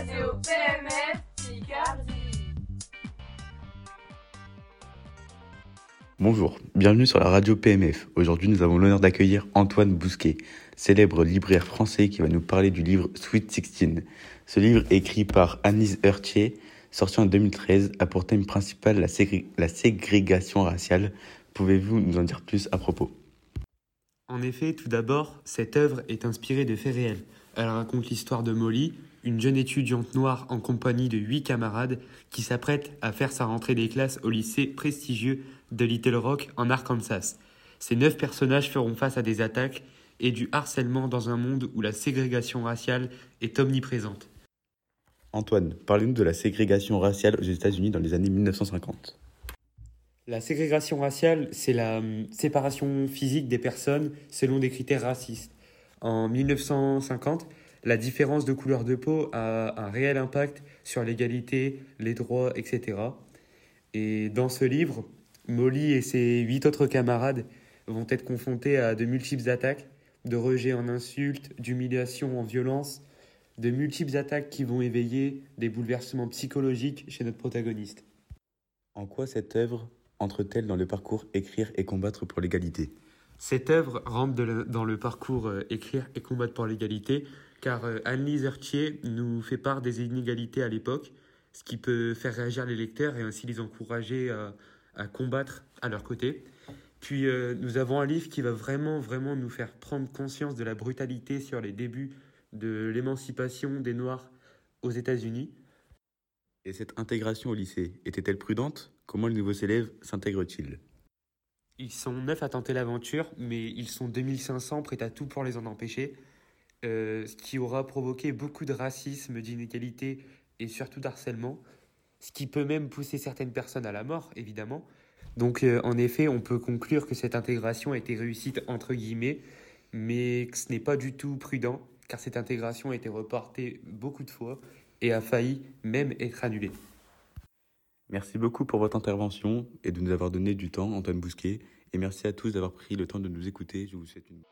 Radio PMF Picardie. Bonjour, bienvenue sur la radio PMF. Aujourd'hui, nous avons l'honneur d'accueillir Antoine Bousquet, célèbre libraire français qui va nous parler du livre Sweet Sixteen. Ce livre, écrit par Anise Heurtier, sorti en 2013, a pour thème principal la, la ségrégation raciale. Pouvez-vous nous en dire plus à propos? En effet, tout d'abord, cette œuvre est inspirée de faits réels. Elle raconte l'histoire de Molly, une jeune étudiante noire en compagnie de huit camarades qui s'apprête à faire sa rentrée des classes au lycée prestigieux de Little Rock en Arkansas. Ces neuf personnages feront face à des attaques et du harcèlement dans un monde où la ségrégation raciale est omniprésente. Antoine, parlez-nous de la ségrégation raciale aux États-Unis dans les années 1950. La ségrégation raciale, c'est la hum, séparation physique des personnes selon des critères racistes. En 1950, la différence de couleur de peau a un réel impact sur l'égalité, les droits, etc. Et dans ce livre, Molly et ses huit autres camarades vont être confrontés à de multiples attaques, de rejets en insultes, d'humiliation en violence, de multiples attaques qui vont éveiller des bouleversements psychologiques chez notre protagoniste. En quoi cette œuvre entre-t-elle dans le parcours écrire et combattre pour l'égalité? Cette œuvre rentre dans le parcours euh, écrire et combattre pour l'égalité car euh, Anne-Lise Heurtier nous fait part des inégalités à l'époque, ce qui peut faire réagir les lecteurs et ainsi les encourager à, combattre à leur côté. Puis euh, nous avons un livre qui va vraiment, vraiment nous faire prendre conscience de la brutalité sur les débuts de l'émancipation des Noirs aux États-Unis. Et cette intégration au lycée était-elle prudente? Comment les nouveaux élèves s'intègrent-ils Ils sont neuf à tenter l'aventure, mais ils sont 2500 prêts à tout pour les en empêcher. Euh, ce qui aura provoqué beaucoup de racisme, d'inégalité et surtout d'harcèlement, ce qui peut même pousser certaines personnes à la mort, évidemment. Donc euh, en effet, on peut conclure que cette intégration a été réussite entre guillemets, mais que ce n'est pas du tout prudent, car cette intégration a été reportée beaucoup de fois et a failli même être annulée. Merci beaucoup pour votre intervention et de nous avoir donné du temps, Antoine Bousquet. Et merci à tous d'avoir pris le temps de nous écouter. Je vous souhaite une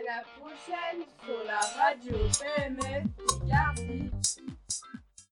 la prochaine sur la radio PMF Gardi.